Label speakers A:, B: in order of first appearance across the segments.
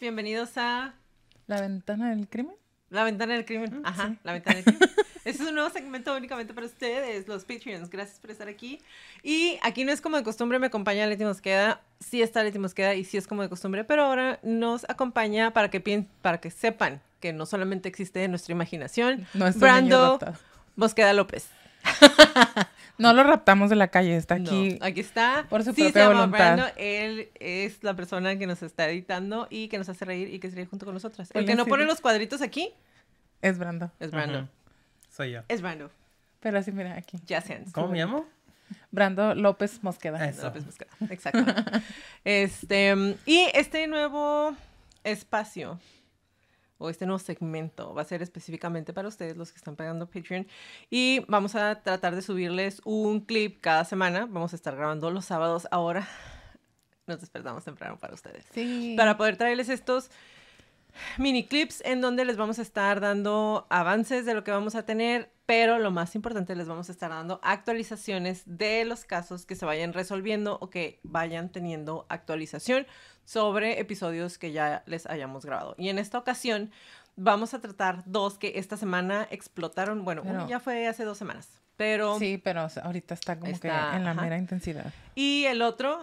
A: Bienvenidos a
B: La ventana del crimen.
A: La Ventana del Crimen.
B: Mm,
A: Ajá,
B: sí.
A: La Ventana del Crimen. Este es un nuevo segmento únicamente para ustedes, los Patreons. Gracias por estar aquí. Y aquí no es como de costumbre, me acompaña Leti Mosqueda. Sí está Leti Mosqueda y sí es como de costumbre, pero ahora nos acompaña para que, para que sepan que no solamente existe en nuestra imaginación.
B: Niño
A: Brando. Mosqueda López.
B: No lo raptamos de la calle, está aquí.
A: No, aquí está.
B: por su
A: sí,
B: propia
A: se llama
B: voluntad.
A: Brando. Él es la persona que nos está editando y que nos hace reír y que se ríe junto con nosotras. El que no pone los cuadritos aquí
B: Es Brando.
A: es Brando.
C: Soy yo.
A: Es Brando.
B: Pero así, mira, aquí.
A: Hands.
C: ¿Cómo me llamo?
B: Brando López Mosqueda.
C: Eso.
A: López Mosqueda. Exacto. este, y este nuevo espacio o este nuevo segmento va a ser específicamente para ustedes los que están pagando Patreon y vamos a tratar de subirles un clip cada semana. Vamos a estar grabando los sábados ahora. Nos despertamos temprano para ustedes.
B: Sí.
A: Para poder traerles estos mini clips en donde les vamos a estar dando avances de lo que vamos a tener, pero lo más importante les vamos a estar dando actualizaciones de los casos que se vayan resolviendo o que vayan teniendo actualización sobre episodios que ya les hayamos grabado. Y en esta ocasión vamos a tratar dos que esta semana explotaron. Bueno, uno ya fue hace dos semanas, pero...
B: Sí, pero ahorita está como
A: Está,
B: que en la
A: ajá.
B: mera intensidad.
A: Y el otro,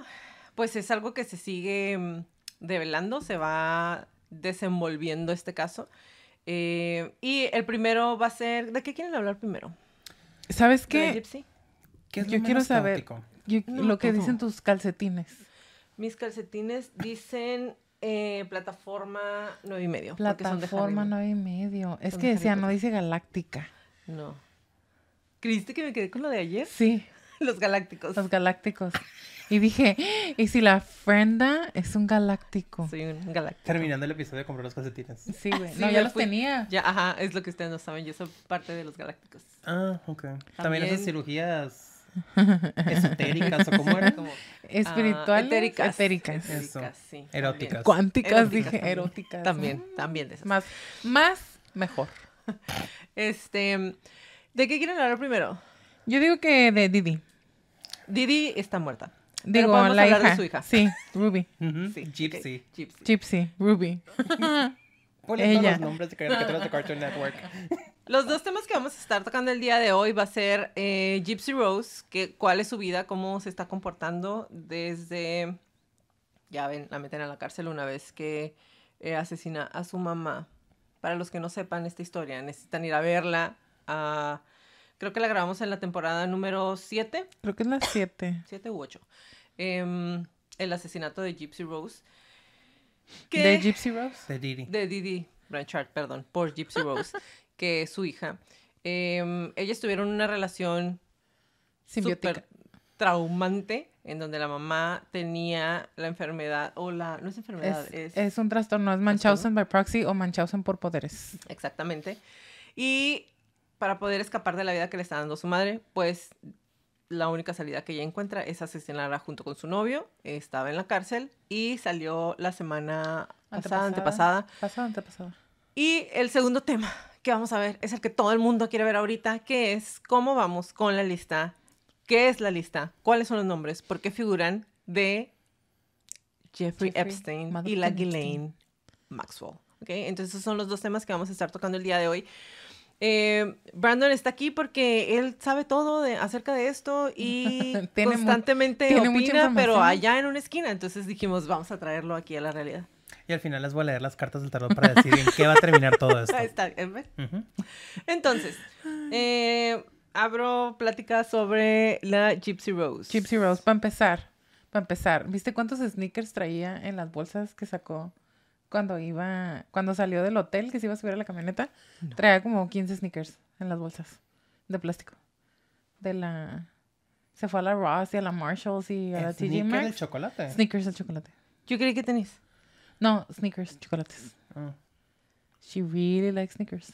A: pues es algo que se sigue mm, develando, se va desenvolviendo este caso. Eh, y el primero va a ser, ¿de qué quieren hablar primero?
B: ¿Sabes
A: ¿De
B: qué?
A: Gypsy?
C: ¿Qué es lo
B: Yo quiero
C: menos
B: saber-
C: caótico?
B: Yo-
A: No,
B: lo que
A: todo.
B: dicen tus calcetines.
A: Mis calcetines dicen eh, plataforma nueve y medio. de
B: Plataforma nueve y medio. Es
A: Son
B: que
A: de
B: decía, no dice galáctica.
A: No. ¿Creíste que me quedé con lo de ayer?
B: Sí,
A: Los galácticos.
B: los galácticos. Y dije, ¿y si la frenda es un galáctico?
A: Soy un galáctico.
C: Terminando el episodio compré los calcetines.
B: Sí, güey.
A: Sí,
B: no, ya los
A: fui-
B: tenía.
A: Ya, ajá, es lo que ustedes no saben. Yo soy parte de los galácticos.
C: Ah, ok. También,
A: También-
C: esas cirugías esotéricas o cómo era.
A: Como
B: Espirituales.
A: Ah, etéricas.
B: etéricas.
A: Etéricas, sí.
C: Eróticas.
B: Cuánticas,
A: Eróticas
B: dije,
A: también.
B: eróticas.
A: También,
B: Mm.
A: también de esas.
B: Más, más, mejor.
A: Este, ¿de qué quieren hablar primero?
B: Yo digo que de Didi.
A: Didi está muerta. Pero
B: Digo,
A: podemos
B: la hija.
A: de su hija.
B: Sí, Ruby.
A: Sí,
C: Gypsy.
A: Gypsy.
B: Gypsy, Ruby.
C: Ponle
B: Ella.
C: los nombres de caricaturas de Cartoon Network.
A: Los dos temas que vamos a estar tocando el día de hoy va a ser eh, Gypsy Rose, que, cuál es su vida, cómo se está comportando desde, ya ven, la meten a la cárcel una vez que eh, asesina a su mamá. Para los que no sepan esta historia, necesitan ir a verla. ah, creo que la grabamos en la temporada número 7.
B: Creo que es las 7.
A: siete u ocho. Em, el asesinato de Gypsy Rose.
B: De
A: que-
B: Gypsy Rose.
C: De Didi.
A: de Didi Blanchard, perdón, por Gypsy Rose, que es su hija. Em, ellas tuvieron una relación
B: Simbiótica.
A: súper traumante en donde la mamá tenía la enfermedad o la no es enfermedad
B: Es,
A: es,
B: es un trastorno, es Munchausen by proxy o Munchausen por poderes.
A: exactamente y para poder escapar de la vida que le está dando su madre pues la única salida que ella encuentra es asesinarla junto con su novio estaba en la cárcel y salió la semana pasada antepasada
B: Pasada, antepasada.
A: Y el segundo tema que vamos a ver es el que todo el mundo quiere ver ahorita, que es cómo vamos con la lista, qué es la lista, cuáles son los nombres, por qué figuran de Jeffrey,
B: Jeffrey
A: Epstein y
B: motherfucking
A: la
B: Epstein.
A: Ghislaine Maxwell. ¿ok? Entonces esos son los dos temas que vamos a estar tocando el día de hoy. Eh, Brandon está aquí porque él sabe todo de, acerca de esto y
B: Tiene mu-
A: constantemente opina, pero allá en una esquina. Entonces dijimos, vamos a traerlo aquí a la realidad.
C: Y al final les voy a leer las cartas del tarot para decir en qué va a terminar todo esto.
A: Ahí está. ¿ven?
C: Ujú.
A: Entonces, eh, abro plática sobre la Gypsy Rose.
B: Gypsy Rose, para empezar. Para empezar, ¿viste cuántos sneakers traía en las bolsas que sacó cuando iba, cuando salió del hotel que se iba a subir a la camioneta? Traía como 15 sneakers en las bolsas de plástico. De la... Se fue a la Ross y a la Marshalls y a la TJ Maxx.
C: chocolate.
B: Sneakers de chocolate.
A: Yo creí que tenías.
B: No, sneakers, chocolates.
C: Ah.
B: She really likes sneakers.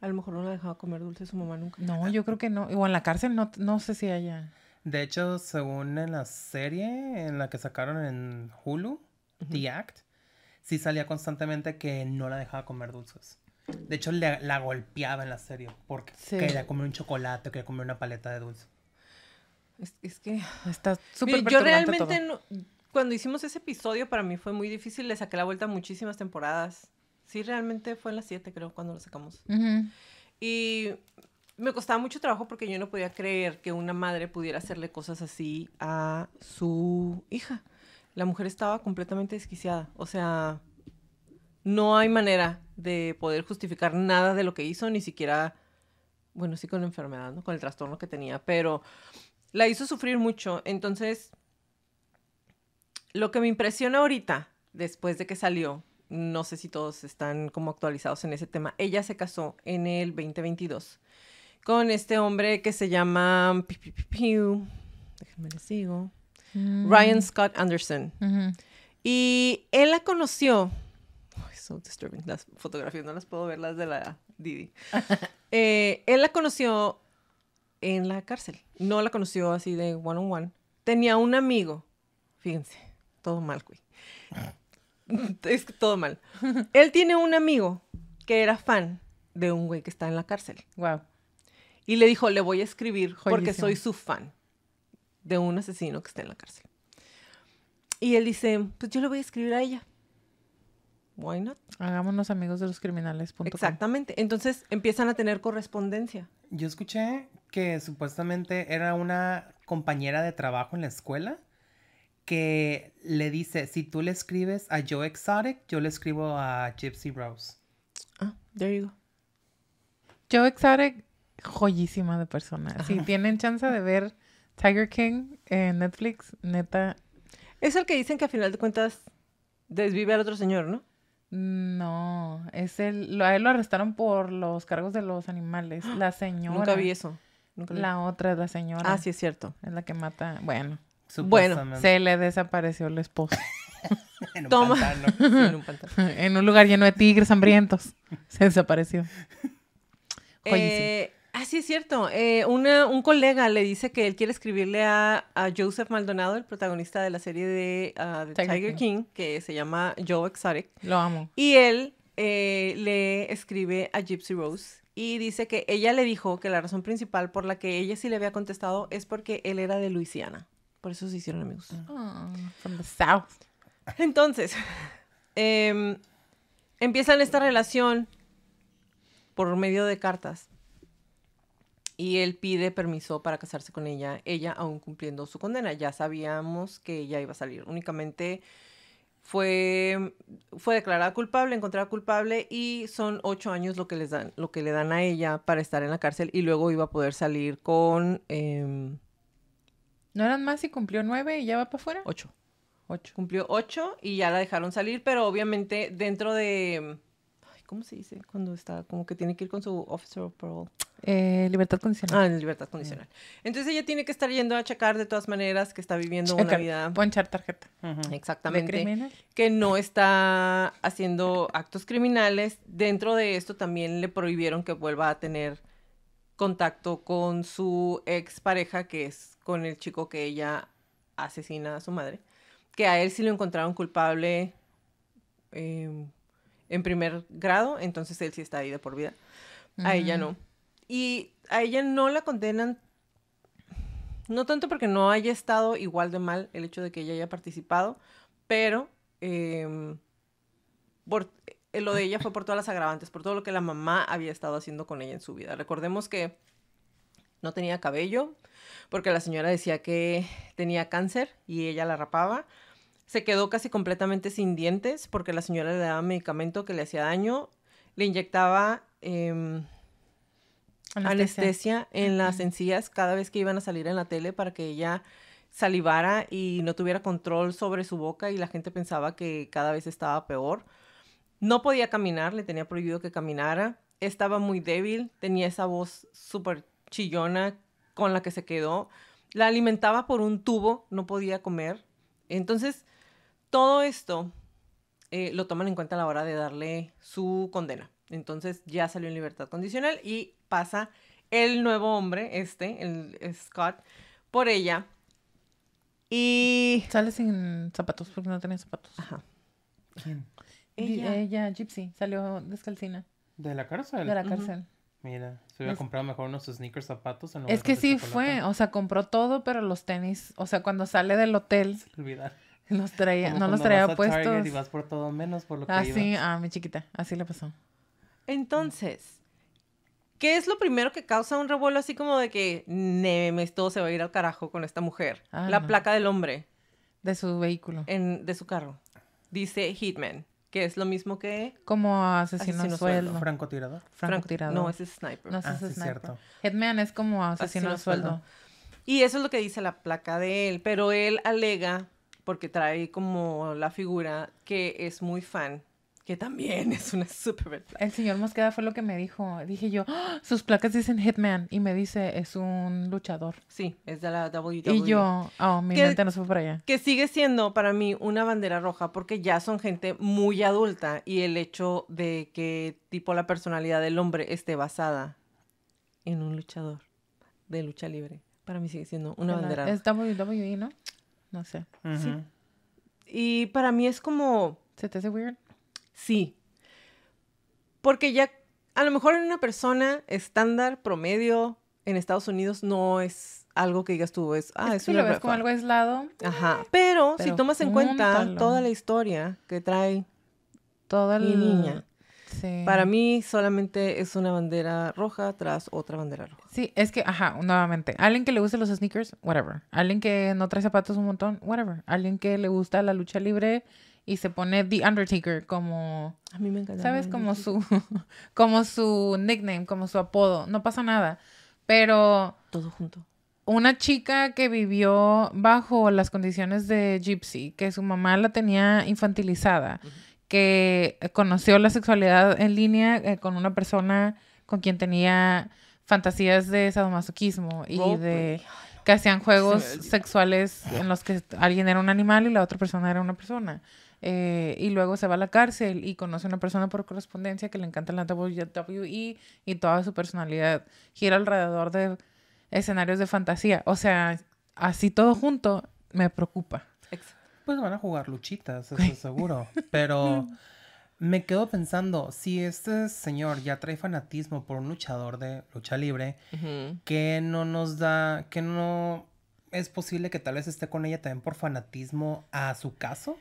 A: A lo mejor no la dejaba comer dulce su mamá nunca.
B: No, yo creo que no. O en la cárcel no, no sé si haya.
C: De hecho, según en la serie en la que sacaron en Hulu, The Act, sí salía constantemente que no la dejaba comer dulces. De hecho, le- la golpeaba en la serie porque
B: Sí.
C: quería comer un chocolate, quería comer una paleta de dulce.
A: Es, es que...
B: Está súper
A: yo realmente
B: todo.
A: no- cuando hicimos ese episodio para mí fue muy difícil, le saqué la vuelta a muchísimas temporadas. Sí, realmente fue en las 7 creo cuando lo sacamos.
B: Ujú.
A: Y me costaba mucho trabajo porque yo no podía creer que una madre pudiera hacerle cosas así a su hija. La mujer estaba completamente desquiciada. O sea, no hay manera de poder justificar nada de lo que hizo, ni siquiera, bueno, sí con la enfermedad, ¿no? Con el trastorno que tenía, pero la hizo sufrir mucho. Entonces, lo que me impresiona ahorita, después de que salió, no sé si todos están como actualizados en ese tema, ella se casó en el 2022 con este hombre que se llama, déjenme les digo,
B: Mm.
A: Ryan Scott Anderson.
B: Ujú.
A: Y él la conoció. Ay, so disturbing. Las fotografías no las puedo ver, las de la Didi. Eh, él la conoció en la cárcel. No la conoció así de one on one. Tenía un amigo. Fíjense, todo mal, güey. Es que todo mal. Él tiene un amigo que era fan de un güey que está en la cárcel.
B: Wow.
A: Y le dijo, le voy a escribir porque soy su fan de un asesino que está en la cárcel. Y él dice, pues yo le voy a escribir a ella. Why not?
B: Hagámonos amigos de los criminales.
A: Exactamente. Entonces empiezan a tener correspondencia.
C: Yo escuché que supuestamente era una compañera de trabajo en la escuela que le dice, si tú le escribes a Joe Exotic, yo le escribo a Gypsy Rose.
A: Ah, there you go.
B: Joe Exotic, joyísima de persona. Si tienen chance de ver Tiger King en Netflix, neta,
A: Es el que dicen que a final de cuentas desvive al otro señor, ¿no?
B: no, es el, a él lo arrestaron por los cargos de los animales. La señora.
A: Nunca vi eso. Nunca vi.
B: La otra es la señora.
A: Ah, sí, es cierto.
B: Es la que mata. Bueno,
A: Bueno,
B: se le desapareció el esposo.
C: En un
A: Toma.
C: pantano.
A: Sí, en un pantano.
B: en un lugar lleno de tigres hambrientos. Se desapareció. Joyísimo.
A: Eh, ah, sí, es cierto. Eh, una- un colega le dice que él quiere escribirle a, a Joseph Maldonado, el protagonista de la serie de, de
B: Tiger
A: Tiger, King. que se llama Joe Exotic.
B: Lo amo.
A: Y él eh, le escribe a Gypsy Rose y dice que ella le dijo que la razón principal por la que ella sí le había contestado es porque él era de Luisiana. Por eso se hicieron amigos.
B: Oh, from the south.
A: Entonces, em, empiezan esta relación por medio de cartas. Y él pide permiso para casarse con ella, ella aún cumpliendo su condena. Ya sabíamos que ella iba a salir. Únicamente fue, fue declarada culpable, encontrada culpable y son ocho años lo que, les dan, lo que le dan a ella para estar en la cárcel y luego iba a poder salir con em,
B: ¿No eran más y cumplió nueve y ya va para afuera?
A: ocho.
B: Ocho.
A: Cumplió ocho y ya la dejaron salir, pero obviamente dentro de... ay, ¿Cómo se dice? Cuando está como que tiene que ir con su officer of parole.
B: Eh, libertad condicional.
A: Ah, en libertad condicional. Entonces ella tiene que estar yendo a checar de todas maneras que está viviendo una vida...
B: Ponchar tarjeta.
C: Ujú.
B: ¿De
A: Exactamente.
B: criminal?
A: Que no está haciendo actos criminales. Dentro de esto también le prohibieron que vuelva a tener contacto con su ex pareja, que es con el chico que ella asesina a su madre. Que a él sí lo encontraron culpable eh, en primer grado, entonces él sí está ahí de por vida. A ella no. Y a ella no la condenan, no tanto porque no haya estado igual de mal el hecho de que ella haya participado, pero em, por, eh, lo de ella fue por todas las agravantes, por todo lo que la mamá había estado haciendo con ella en su vida. Recordemos que no tenía cabello, porque la señora decía que tenía cáncer y ella la rapaba. Se quedó casi completamente sin dientes porque la señora le daba medicamento que le hacía daño. Le inyectaba em, anestesia. en las encías cada vez que iban a salir en la tele para que ella salivara y no tuviera control sobre su boca y la gente pensaba que cada vez estaba peor. No podía caminar, le tenía prohibido que caminara. Estaba muy débil, tenía esa voz súper chillona con la que se quedó. La alimentaba por un tubo, no podía comer. Entonces, todo esto eh, lo toman en cuenta a la hora de darle su condena. Entonces ya salió en libertad condicional y pasa el nuevo hombre, este, el Scott, por ella. Y...
B: Sale sin zapatos porque no tenía zapatos.
A: Ajá.
C: ¿Quién?
B: Ella, Gypsy, salió descalcina
C: ¿De la cárcel?
B: de la cárcel.
C: Mira, se hubiera
B: Es-
C: comprado mejor unos sneakers zapatos. en lugar
B: Es que
C: de
B: sí
C: chocolate.
B: fue, o sea, compró todo, pero los tenis, o sea, cuando sale del hotel,
C: Se le olvidaron.
B: Los traía,
C: Como
B: no los traía
C: vas a
B: puestos.
C: y vas por todo menos por lo que
B: Así,
C: ibas.
B: a mi chiquita, así le pasó.
A: Entonces, ¿qué es lo primero que causa un revuelo así como de que Nemes todo se va a ir al carajo con esta mujer?
B: Ah,
A: la
B: no.
A: placa del hombre
B: De su vehículo.
A: en, de su carro. Dice Hitman, que es lo mismo que
B: Como asesino,
A: Asesino
B: a sueldo.
C: Francotirador.
B: Francotirador.
A: No, ese es sniper.
B: No, ese
C: Ah,
B: es
C: sí,
B: sniper.
C: cierto.
B: Hitman es como asesino,
A: Asesino
B: sueldo.
A: sueldo. Y eso es lo que dice la placa de él, pero él alega, porque trae como la figura, que es muy fan, que también es una super red flag.
B: El señor Mosqueda fue lo que me dijo. Dije yo, "Ah, sus placas dicen Hitman. Y me dice, es un luchador.
A: Sí, es de la WWE.
B: Y yo, oh, mi
A: ¿Qué-
B: mente no se fue para allá.
A: Que sigue siendo para mí una bandera roja porque ya son gente muy adulta y el hecho de que tipo la personalidad del hombre esté basada en un luchador de lucha libre, para mí sigue siendo una bandera roja.
B: Es WWE, ¿no? No sé.
C: Ujú.
A: Y para mí es como,
B: ¿Se te hace weird?
A: Sí, porque ya a lo mejor en una persona estándar, promedio, en Estados Unidos no es algo que digas tú, es, ah,
B: Es que
A: es,
B: si
A: una
B: lo ves como algo aislado,
A: Ajá, pero, si tomas en cuenta toda la historia que trae
B: toda
A: mi niña,
B: Sí.
A: Para mí solamente es una bandera roja tras otra bandera roja.
B: Sí, es que, ajá, nuevamente, alguien que le guste los sneakers, whatever. Alguien que no trae zapatos un montón, whatever. Alguien que le gusta la lucha libre y se pone The Undertaker como,
A: A mí me encanta.
B: ¿sabes? Como su, como su nickname, como su apodo. No pasa nada. Pero
A: Todo junto.
B: una chica que vivió bajo las condiciones de Gypsy, que su mamá la tenía infantilizada, que conoció la sexualidad en línea eh, con una persona con quien tenía fantasías de sadomasoquismo y de que hacían juegos sexuales en los que alguien era un animal y la otra persona era una persona. Eh, y luego se va a la cárcel y conoce a una persona por correspondencia que le encanta la WWE y toda su personalidad gira alrededor de escenarios de fantasía. O sea, así todo junto me preocupa.
C: Pues van a jugar luchitas, eso seguro. Pero me quedo pensando, si este señor ya trae fanatismo por un luchador de lucha libre,
A: Ujú.
C: que no nos da, que no es posible que tal vez esté con ella también por fanatismo a su caso?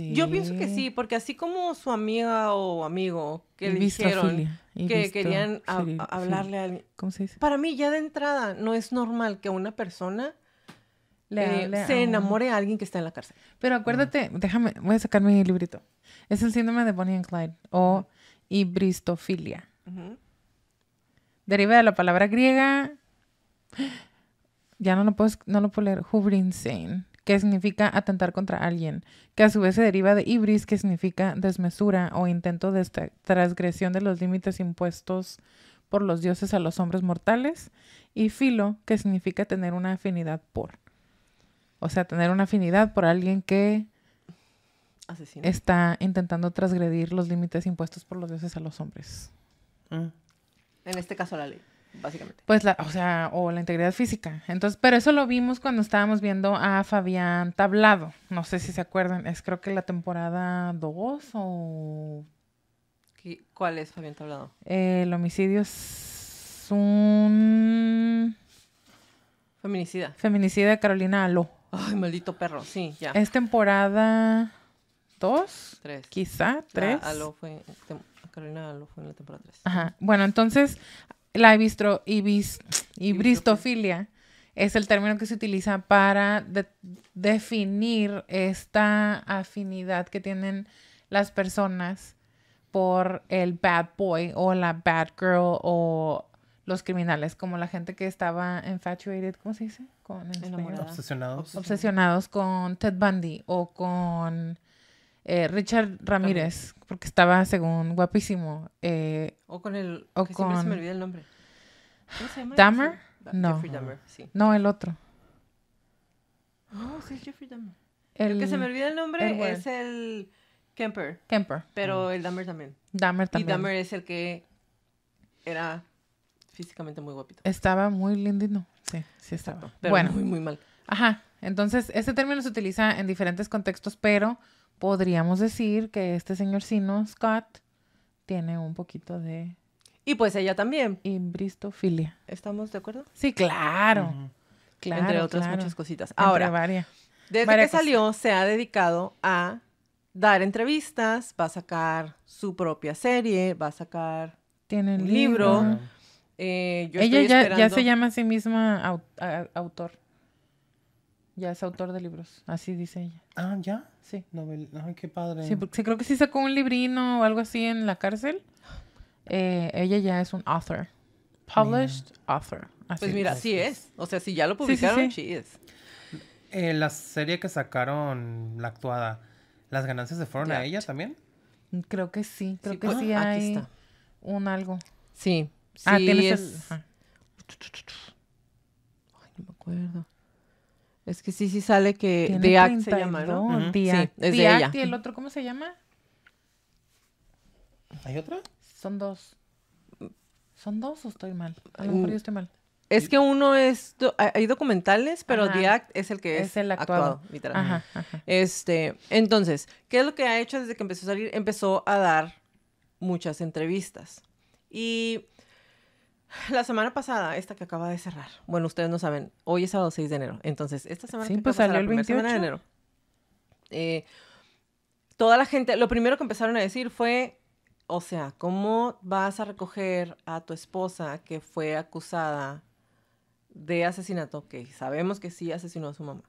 B: Sí.
A: Yo pienso que sí, porque así como su amiga o amigo que
B: Y
A: le dijeron que querían a-
B: bistrofili-
A: a- hablarle a alguien.
B: ¿Cómo se dice?
A: Para mí ya de entrada no es normal que una persona
B: Le
A: eh, se enamore a alguien que está en la cárcel.
B: Pero acuérdate, déjame, voy a sacar mi librito. Es el síndrome de Bonnie and Clyde o hibristofilia.
A: Ujú.
B: Deriva de la palabra griega, ya no lo puedo, no lo puedo leer, hubrinsein, que significa atentar contra alguien, que a su vez se deriva de ibris, que significa desmesura o intento de transgresión de los límites impuestos por los dioses a los hombres mortales, y filo, que significa tener una afinidad por. O sea, tener una afinidad por alguien que
A: Asesino.
B: está intentando transgredir los límites impuestos por los dioses a los hombres.
C: Mm.
A: En este caso la ley, básicamente.
B: Pues la, o sea, o la integridad física. Entonces, pero eso lo vimos cuando estábamos viendo a Fabián Tablado. No sé si se acuerdan, es creo que la temporada 2 o
A: ¿Qué- ¿Cuál es Fabián Tablado?
B: eh, el homicidio es un
A: Feminicida.
B: feminicida de Carolina Aló.
A: Ay, maldito perro. Sí, ya.
B: Es temporada 2,
A: Tres.
B: quizá
A: La
B: 3.
A: Aló fue, tem- Carolina Aló fue en la temporada 3.
B: Ajá. Bueno, entonces la ibistro, ibis, ibristofilia es el término que se utiliza para de- definir esta afinidad que tienen las personas por el bad boy o la bad girl o los criminales, como la gente que estaba infatuated, ¿cómo se dice? Con.
C: Obsesionados.
B: obsesionados con Ted Bundy o con eh, Richard Ramírez, porque estaba, según, guapísimo. Eh,
A: O con el.
B: O
A: que siempre se me olvida el nombre. ¿Cómo se llama?
B: No.
A: Jeffrey Dahmer, sí.
B: no, el otro.
A: No, sí es Jeffrey Dahmer. El, que se me olvida el nombre es el Kemper,
B: Kemper.
A: pero el Dahmer también.
B: Dahmer
A: Y
B: también.
A: Dahmer es el que era físicamente muy guapito.
B: Estaba muy lindino. Sí, sí estaba.
A: Pero
B: bueno,
A: muy, muy mal.
B: ajá. Entonces, este término se utiliza en diferentes contextos, pero podríamos decir que este señor Sino, Scott, tiene un poquito de
A: Y pues ella también.
B: imbristofilia.
A: ¿Estamos de acuerdo?
B: Sí, claro.
A: Entre otras
B: claro.
A: muchas cositas.
B: Entre
A: Ahora,
B: varias.
A: Desde
B: Varias
A: que
B: cosas.
A: salió, se ha dedicado a dar entrevistas, va a sacar su propia serie, va a sacar
B: Tiene
A: Un libro.
B: libro.
A: Eh, yo
B: Ella
A: estoy
B: ya, ya se llama a sí misma autor. Ya es autor de libros. Así dice ella.
C: Ah, ¿ya?
B: Sí.
C: Novel... Ay, qué padre.
B: Sí, porque sí, creo que sí sacó un librino o algo así en la cárcel. Eh, ella ya es un author. Published author. Así
A: Pues mira, sí es. O sea, si ya lo
B: Sí, sí,
A: publicaron,
B: sí.
A: sí, es.
C: Eh, la serie que sacaron, la actuada, ¿las ganancias se fueron a ella también?
B: Creo que sí. Creo
A: Sí,
B: que
A: pues,
B: sí
A: aquí
B: hay
A: está.
B: un algo.
A: Sí. sí
B: ah, tienes
A: es...
B: el... ajá.
A: Ay, no me acuerdo. Es que sí, sí sale que The Act se llama,
B: 32.
A: ¿no?
B: The
A: Sí,
B: Act.
A: es de
B: The Act
A: ella.
B: y el otro, ¿cómo se llama?
C: ¿Hay otra?
B: Son dos. ¿Son dos o estoy mal? A lo mejor
A: Mm,
B: yo estoy mal.
A: Es que uno es... do- hay hay documentales, pero
B: Ajá.
A: The Act es el que es,
B: Es el actuado.
A: actuado, literal.
B: Ajá, ajá.
A: Este, entonces, ¿qué es lo que ha hecho desde que empezó a salir? Empezó a dar muchas entrevistas. Y la semana pasada, esta que acaba de cerrar, bueno, ustedes no saben, hoy es sábado 6 de enero, entonces esta semana
B: Sí,
A: que
B: pues
A: acaba
B: salió
A: pasar,
B: el
A: la primera semana de
B: 28.
A: enero, eh, toda la gente, lo primero que empezaron a decir fue, o sea, ¿cómo vas a recoger a tu esposa que fue acusada de asesinato, que sabemos que sí asesinó a su mamá,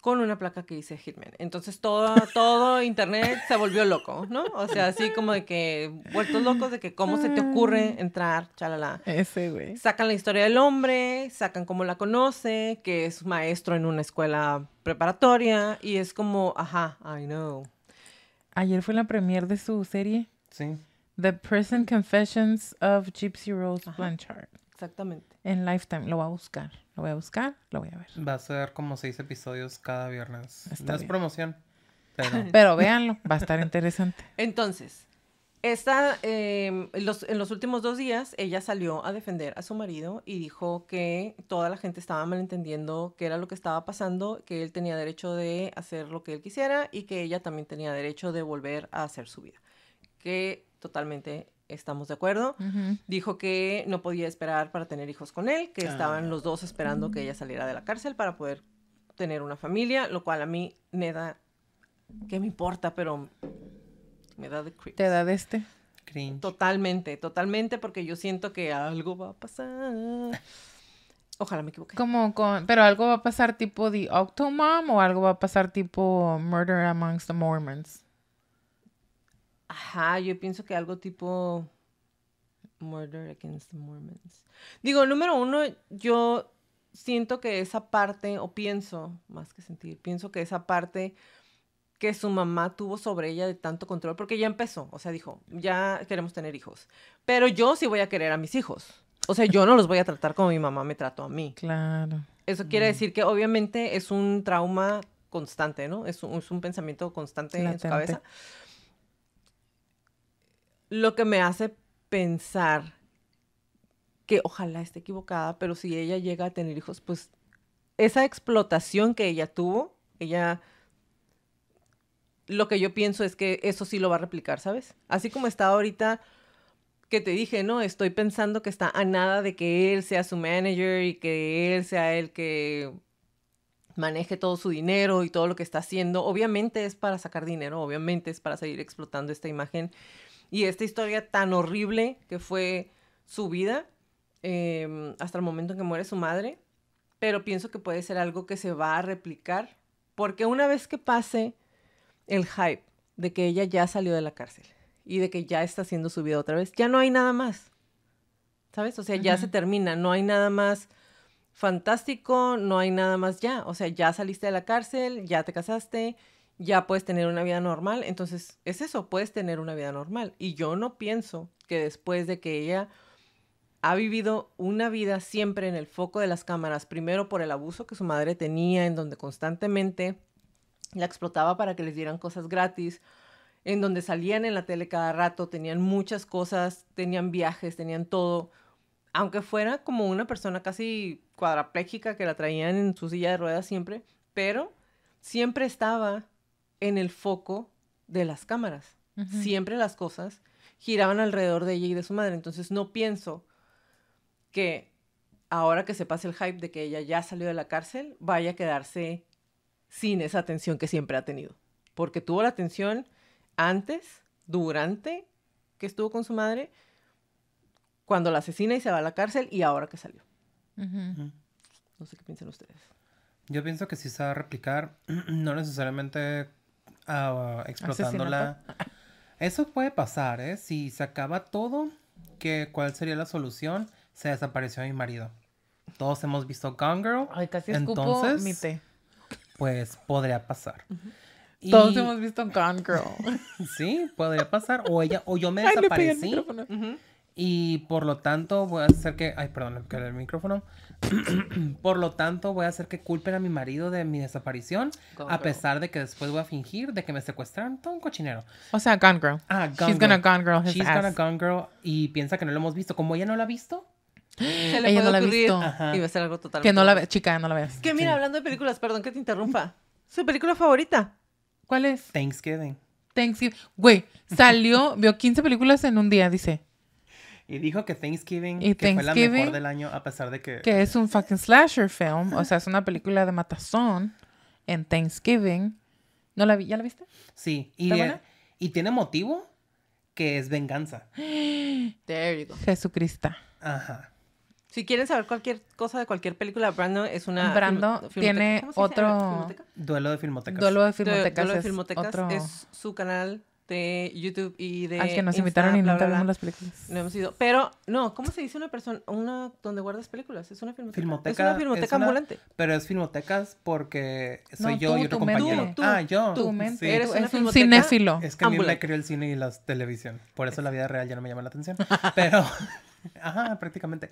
A: con una placa que dice Hitman? Entonces todo, todo internet se volvió loco, ¿no? O sea, así como de que, vueltos locos de que cómo se te ocurre entrar, chalala.
B: Ese, güey.
A: Sacan la historia del hombre, sacan cómo la conoce, que es maestro en una escuela preparatoria, y es como, ajá, I know.
B: Ayer fue la premiere de su serie
C: Sí.
B: The Prison Confessions of Gypsy Rose
A: Ajá.
B: Blanchard
A: Exactamente.
B: en Lifetime. Lo voy a buscar. Lo voy a buscar. Lo voy a ver.
C: Va a ser como seis episodios cada viernes.
B: Está
C: no es promoción, pero...
B: Pero véanlo. Va a estar interesante.
A: Entonces, esta, eh, los- en los últimos dos días, ella salió a defender a su marido y dijo que toda la gente estaba malentendiendo qué era lo que estaba pasando, que él tenía derecho de hacer lo que él quisiera y que ella también tenía derecho de volver a hacer su vida. Que totalmente estamos de acuerdo. Dijo que no podía esperar para tener hijos con él, que
C: Ah.
A: estaban los dos esperando que ella saliera de la cárcel para poder tener una familia, lo cual a mí me da, ¿qué me importa? Pero me da de creeps.
B: Te da de este.
C: Cringe.
A: Totalmente, totalmente, porque yo siento que algo va a pasar. Ojalá me equivoque.
B: Como con... Pero algo va a pasar tipo The Octomom o algo va a pasar tipo Murder Amongst the Mormons.
A: Ajá, yo pienso que algo tipo Murder Against the Mormons. Digo, número uno, yo siento que esa parte, o pienso, más que sentir, pienso que esa parte que su mamá tuvo sobre ella de tanto control, porque ya empezó, o sea, dijo, ya queremos tener hijos, pero yo sí voy a querer a mis hijos. O sea, yo no los voy a tratar como mi mamá me trató a mí.
B: Claro.
A: Eso quiere decir que obviamente es un trauma constante, ¿no? Es un, es un pensamiento constante en su cabeza. Lo que me hace pensar que ojalá esté equivocada, pero si ella llega a tener hijos, pues esa explotación que ella tuvo, ella... Lo que yo pienso es que eso sí lo va a replicar, ¿sabes? Así como está ahorita que te dije, no, estoy pensando que está a nada de que él sea su manager y que él sea el que maneje todo su dinero y todo lo que está haciendo. Obviamente es para sacar dinero, obviamente es para seguir explotando esta imagen y esta historia tan horrible que fue su vida eh, hasta el momento en que muere su madre. Pero pienso que puede ser algo que se va a replicar porque una vez que pase el hype de que ella ya salió de la cárcel y de que ya está haciendo su vida otra vez, ya no hay nada más. ¿Sabes? O sea, ya se termina, no hay nada más fantástico, no hay nada más ya. O sea, ya saliste de la cárcel, ya te casaste, ya puedes tener una vida normal. Entonces, es eso, puedes tener una vida normal. Y yo no pienso que después de que ella ha vivido una vida siempre en el foco de las cámaras, primero por el abuso que su madre tenía, en donde constantemente la explotaba para que les dieran cosas gratis, en donde salían en la tele cada rato, tenían muchas cosas, tenían viajes, tenían todo, aunque fuera como una persona casi cuadraplégica que la traían en su silla de ruedas siempre, pero siempre estaba en el foco de las cámaras. Siempre las cosas giraban alrededor de ella y de su madre, entonces no pienso que ahora que se pase el hype de que ella ya salió de la cárcel, vaya a quedarse sin esa atención que siempre ha tenido. Porque tuvo la atención antes, durante que estuvo con su madre, cuando la asesina y se va a la cárcel y ahora que salió. No sé qué piensan ustedes.
C: Yo pienso que sí se va a replicar, no necesariamente ah, explotándola. Eso puede pasar, ¿eh? Si se acaba todo, ¿qué, ¿cuál sería la solución? Se desapareció mi marido. Todos hemos visto Gone Girl,
B: Ay, casi
C: Entonces-
B: mi té.
C: pues podría pasar. Y-
B: Todos hemos visto Gone Girl.
C: Sí, podría pasar. O ella, o yo me
B: Ay, le pegué el
C: desaparecí. Y por lo tanto voy a hacer que... Ay, perdón, le pegué el micrófono. por lo tanto voy a hacer que culpen a mi marido de mi desaparición. A
A: girl.
C: pesar de que después voy a fingir de que me secuestraron. Todo un cochinero.
B: O sea, Gone Girl.
C: Ah, Gone
B: She's gonna
C: Girl.
B: Gone Girl his
C: She's
B: ass.
C: gonna Gone Girl. Y piensa que no lo hemos visto. Como ella no lo ha visto.
A: Se le
B: Ella no
A: puede
B: la ha
A: ocurrir
B: visto.
C: Ajá.
A: y va a ser algo totalmente
B: Que no la ve, chica, no la veas.
A: Que mira,
C: Sí.
A: hablando de películas, perdón que te interrumpa. Su película favorita.
B: ¿Cuál es?
C: Thanksgiving.
B: Thanksgiving. Güey, salió, vio 15 películas en un día, dice.
C: Y dijo que Thanksgiving,
B: Y
C: que fue la
B: Thanksgiving,
C: mejor del año, a pesar de que...
B: Que es un fucking slasher film. O sea, es una película de matazón en Thanksgiving. ¿No la vi? ¿Ya la viste?
C: Sí. Y,
B: ¿Está
C: eh, y tiene motivo que es venganza.
A: There you go.
B: Jesucristo.
C: Ajá.
A: Si quieren saber cualquier cosa de cualquier película, Brando es una.
B: Brando tiene otro-
A: ¿Filmoteca?
C: Duelo de filmotecas.
B: Duelo de Filmotecas,
A: Duelo de
B: es,
A: Filmotecas
B: otro
A: es su canal de YouTube y de.
B: al que nos
A: Insta,
B: invitaron y
A: bla,
B: nunca
A: bla, bla.
B: vimos las películas.
A: No hemos ido. Pero, no, ¿cómo se dice una persona? Una donde guardas películas. Es una filmoteca.
C: Filmoteca,
A: Es una filmoteca
C: es una-
A: ambulante.
C: Pero es filmotecas porque soy
B: No,
C: yo
B: tú,
C: y otro
B: tu mente.
C: compañero.
A: Tú,
C: ah, yo.
B: Tu
A: tú.
B: mente.
C: Sí.
A: Eres
B: es un
A: filmoteca
B: cinéfilo.
C: Es que a mí me crió el cine y la televisión. Por eso la vida real ya no me llama la atención. Pero, ajá, prácticamente.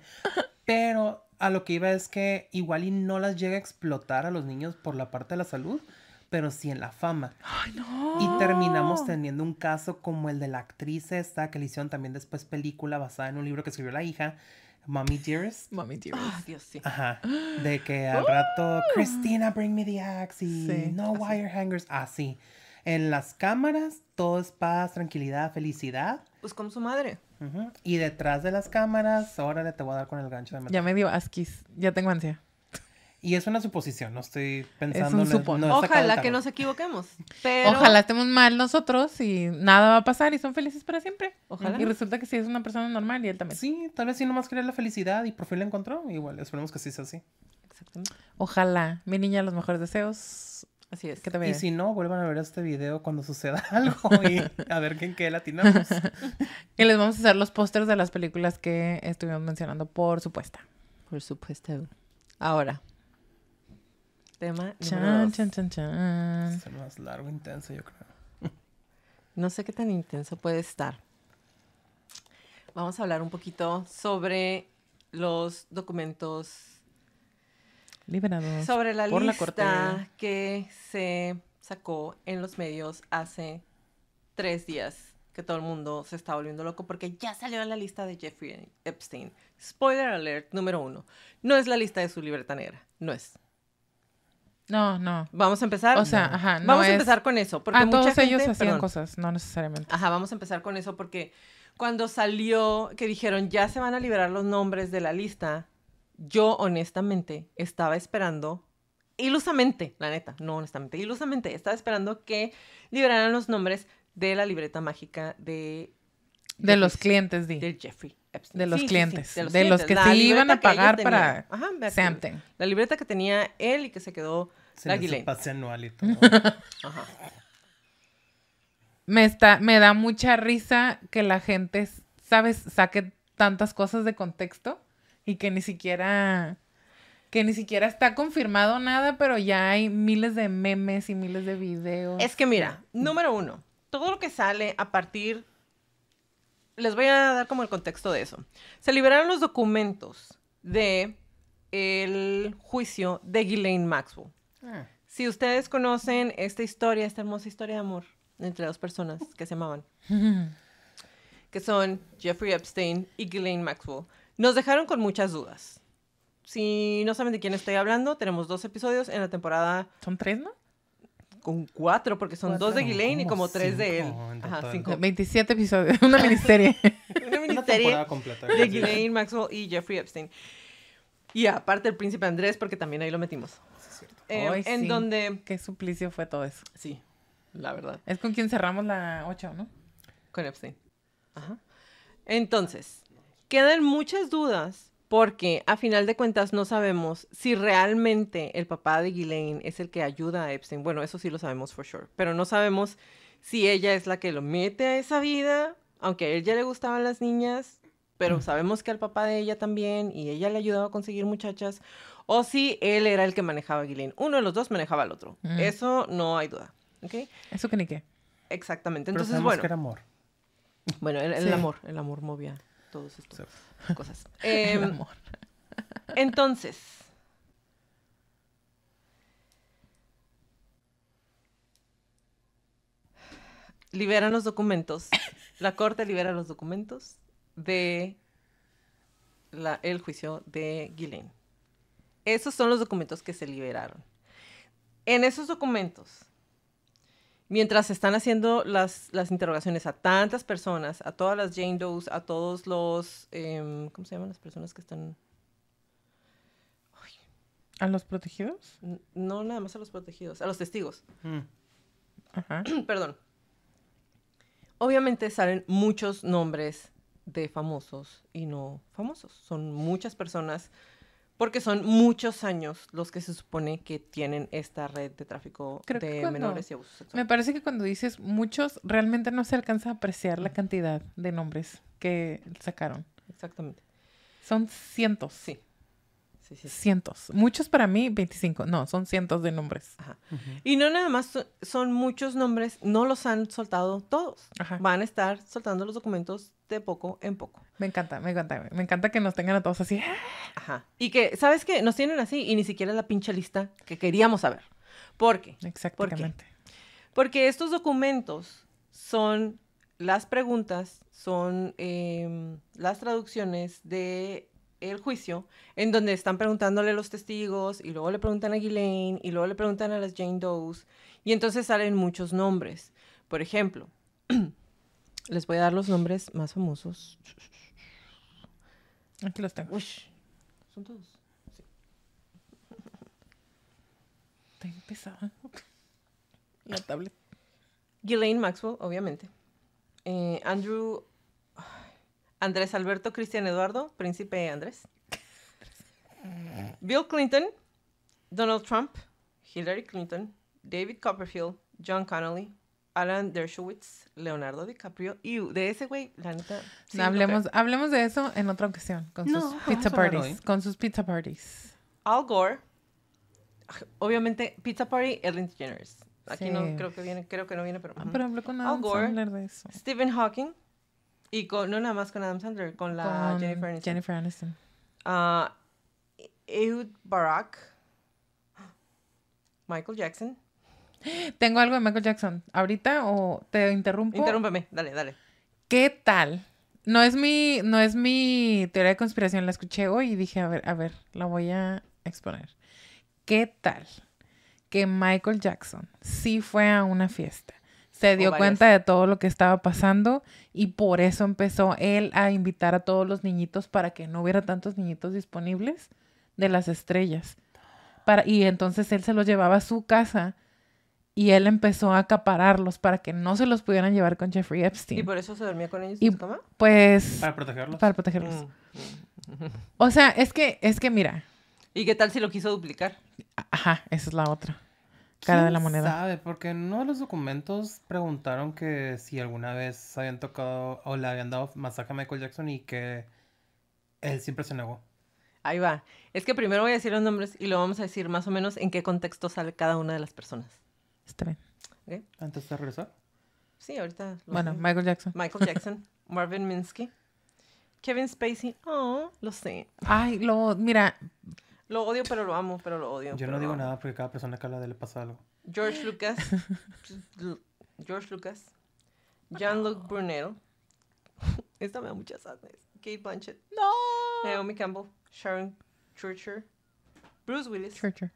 C: Pero a lo que iba es que igual y no las llega a explotar a los niños por la parte de la salud, pero sí en la fama.
B: Ay, no.
C: Y terminamos teniendo un caso como el de la actriz esta, que le hicieron también después película basada en un libro que escribió la hija, Mommy Dearest.
B: Mami, Dearest.
A: Ah, Dios, sí.
C: Ajá. De que al rato, Christina, bring me the axe y
B: Sí,
C: no wire hangers. Así. En las cámaras, todo es paz, tranquilidad, felicidad.
A: Pues como su madre.
C: Y detrás de las cámaras, órale, te voy a dar con el gancho de metal.
B: Ya me dio asquis. Ya tengo ansia.
C: Y es una suposición, no estoy pensando
B: un
C: no- no
A: Ojalá que nos equivoquemos. Pero.
B: Ojalá estemos mal nosotros y nada va a pasar y son felices para siempre.
A: Ojalá.
B: Y resulta que sí es una persona normal y él también.
C: Sí, tal vez sí nomás quería la felicidad y por fin la encontró. Igual, esperemos que sí sea así.
A: Exactamente.
B: Ojalá. Mi niña, los mejores deseos.
A: Así es.
B: Que te
C: Y si no, vuelvan a ver este video cuando suceda algo y a ver en qué latinamos.
B: Y les vamos a hacer los pósters de las películas que estuvimos mencionando, por supuesto.
A: Por supuesto. Ahora. Tema número
B: Chan,
A: dos.
B: chan, chan, chan.
C: Es el más largo, intenso, yo creo.
A: No sé qué tan intenso puede estar. Vamos a hablar un poquito sobre los documentos,
B: Liberados.
A: sobre la
B: por la
A: lista
B: corte.
A: que se sacó en los medios hace tres días, que todo el mundo se está volviendo loco porque ya salió la lista de Jeffrey Epstein. Spoiler alert número uno. No es la lista de su libreta negra, no es.
B: No, no.
A: Vamos a empezar.
B: O sea, ajá. No
A: Vamos a empezar con eso. Porque
B: Ah,
A: mucha
B: todos ellos
A: gente-
B: hacían
A: perdón.
B: cosas, no necesariamente.
A: Ajá, vamos a empezar con eso porque cuando salió que dijeron ya se van a liberar los nombres de la lista, yo honestamente estaba esperando, ilusamente, la neta, no honestamente, ilusamente, estaba esperando que liberaran los nombres de la libreta mágica de...
B: De los clientes, di.
A: De Jeffrey Epstein.
B: De los
A: Sí, sí, sí,
B: clientes,
A: de los,
B: de los
A: clientes.
B: que
A: La
B: se iban a pagar para
A: Ajá,
B: Samten.
A: La libreta que tenía él y que se quedó
C: Se
A: la
C: le hace
A: Ghislaine.
C: pase anual y todo.
A: Ajá.
B: Me, está, me da mucha risa que la gente, ¿sabes? Saque tantas cosas de contexto y que ni siquiera... Que ni siquiera está confirmado nada, pero ya hay miles de memes y miles de videos.
A: Es que mira, número uno, todo lo que sale a partir... Les voy a dar como el contexto de eso. Se liberaron los documentos de el juicio de Ghislaine Maxwell.
C: Ah,
A: Si ustedes conocen esta historia, esta hermosa historia de amor entre dos personas que se amaban, que son Jeffrey Epstein y Ghislaine Maxwell, nos dejaron con muchas dudas. Si no saben de quién estoy hablando, tenemos dos episodios en la temporada
B: ¿Son tres, no?
A: Con cuatro, porque son dos de. Ghislaine y
C: Como
A: tres de él. Ajá, cinco.
B: 27 episodios, una miniserie.
A: Una miniserie
C: completa.
A: de Ghislaine Maxwell y Jeffrey Epstein. Y aparte el príncipe Andrés, porque también ahí lo metimos.
C: Sí, es cierto.
A: eh,
B: Ay,
A: en
B: sí.
A: donde...
B: Qué suplicio fue todo eso.
A: Sí, la verdad.
B: Es con quien cerramos la 8, ¿no?
A: Con Epstein. Ajá. Entonces, quedan muchas dudas porque a final de cuentas no sabemos si realmente el papá de Ghislaine es el que ayuda a Epstein. Bueno, eso sí lo sabemos for sure, pero no sabemos si ella es la que lo mete a esa vida, aunque a él ya le gustaban las niñas, pero sabemos que al papá de ella también y ella le ayudaba a conseguir muchachas, o si él era el que manejaba a Ghislaine. Uno de los dos manejaba al otro.
B: Mm.
A: Eso no hay duda. ¿Ok?
B: Eso que ni qué.
A: Exactamente.
C: Pero
A: Entonces,
C: sabemos
A: bueno.
C: que era amor.
A: Bueno, el, el
B: Sí.
A: amor, el amor movía todas estas
C: Sí.
A: Cosas.
B: El
A: Em,
B: amor.
A: entonces, liberan los documentos. La corte libera los documentos de la- el juicio de Ghislaine. Esos son los documentos que se liberaron. En esos documentos, mientras están haciendo las, las interrogaciones a tantas personas, a todas las Jane Does, a todos los, em, ¿cómo se llaman las personas que están?
B: ¿A los protegidos?
A: No nada más a los protegidos, a los testigos.
C: Mm.
B: Ajá.
A: Perdón. Obviamente salen muchos nombres de famosos y no famosos. Son muchas personas porque son muchos años los que se supone que tienen esta red de tráfico
B: Creo
A: de
B: cuando-
A: menores y abuso
B: Me
A: sexual.
B: parece que cuando dices muchos, realmente no se alcanza a apreciar la cantidad de nombres que sacaron.
A: Exactamente.
B: Son cientos.
A: Sí. Sí, sí, sí.
B: Cientos. Muchos para mí, 25. No, son cientos de nombres.
A: Ajá. Y no nada más so- son muchos nombres, no los han soltado todos.
B: Ajá.
A: Van a estar soltando los documentos de poco en poco.
B: Me encanta, me encanta. Me encanta que nos tengan a todos así.
A: Ajá. Y que, ¿sabes qué? Nos tienen así y ni siquiera la pinche lista que queríamos saber. ¿Por qué?
B: Exactamente.
A: Porque estos documentos son las preguntas, son em, las traducciones de el juicio, en donde están preguntándole a los testigos, y luego le preguntan a Ghislaine, y luego le preguntan a las Jane Does, y entonces salen muchos nombres. Por ejemplo, les voy a dar los nombres más famosos.
B: Aquí los tengo.
A: Son todos.
B: Está bien pesada. La tablet.
A: Ghislaine Maxwell, obviamente. Eh, Andrew. Andrés Alberto Cristian Eduardo, Príncipe Andrés. Bill Clinton, Donald Trump, Hillary Clinton, David Copperfield, John Connolly, Alan Dershowitz, Leonardo DiCaprio. Y de ese güey, la neta. sí,
B: No,
A: no
B: hablemos, hablemos de eso en otra ocasión. Con
C: No,
B: sus pizza parties. Con sus pizza parties.
A: Al Gore. Obviamente, Pizza Party, Ellen DeGeneres. Aquí
B: Sí.
A: no creo que viene, creo que no viene, pero.
B: Ah, pero hablé con
A: Al Gore.
B: De eso.
A: Stephen Hawking. Y con, no nada más con Adam Sandler, con la
B: Con
A: Jennifer Aniston.
B: Jennifer Aniston.
A: Ah, Ehud Barak. Michael Jackson.
B: Tengo algo de Michael Jackson. ¿Ahorita o te interrumpo?
A: Interrúmpeme, dale, dale.
B: ¿Qué tal? No es mi, no es mi teoría de conspiración, la escuché hoy y dije, a ver, a ver, la voy a exponer. ¿Qué tal que Michael Jackson sí fue a una fiesta? Se dio cuenta de todo lo que estaba pasando y por eso empezó él a invitar a todos los niñitos para que no hubiera tantos niñitos disponibles de las estrellas. Para, y entonces él se los llevaba a su casa y él empezó a acapararlos para que no se los pudieran llevar con Jeffrey Epstein.
A: ¿Y por eso se dormía con ellos
B: Y-
A: en su cama?
B: Pues
C: Para protegerlos.
B: para protegerlos.
A: Mm.
B: O sea, es que, es que mira,
A: ¿Y qué tal si lo quiso duplicar?
B: ajá, esa es la otra cara de la
C: ¿Quién
B: moneda.
C: sabe? Porque en uno de los documentos preguntaron que si alguna vez habían tocado o le habían dado masaje a Michael Jackson y que él siempre se negó.
A: Ahí va. Es que primero voy a decir los nombres y luego vamos a decir más o menos en qué contexto sale cada una de las personas.
B: Está bien.
C: Antes de regresar.
A: Sí, ahorita. lo
B: Bueno,
A: sé.
B: Michael Jackson.
A: Michael Jackson, Marvin Minsky, Kevin Spacey. Oh, lo sé.
B: Ay, lo, mira,
A: Lo odio, pero lo amo, pero lo odio.
C: Yo no digo nada porque cada persona que habla de él le pasa algo.
A: George Lucas. George Lucas. Jean-Luc Brunel. Esta me da mucha sadness. Kate Blanchett.
B: no.
A: Naomi Campbell. Sharon Churcher. Bruce Willis.
B: Churcher.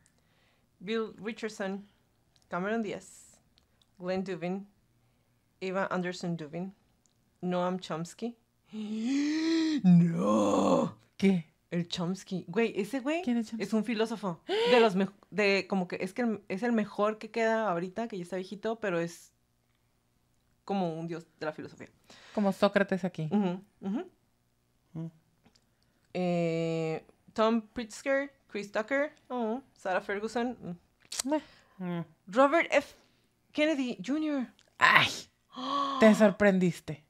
A: Bill Richardson. Cameron Diaz. Glenn Duvin. Eva Anderson Duvin. Noam Chomsky. no.
B: ¿Qué?
A: El Chomsky. Güey, ese güey
B: ¿Quién es Chomsky?
A: es un filósofo. De los de como que es que el- es el mejor que queda ahorita, que ya está viejito, pero es como un dios de la filosofía.
B: Como Sócrates aquí.
C: Mm.
A: Eh, Tom Pritzker, Chris Tucker, oh, Sarah Ferguson, mm.
C: Mm.
A: Robert F. Kennedy Jr.
B: ¡Ay! Te sorprendiste.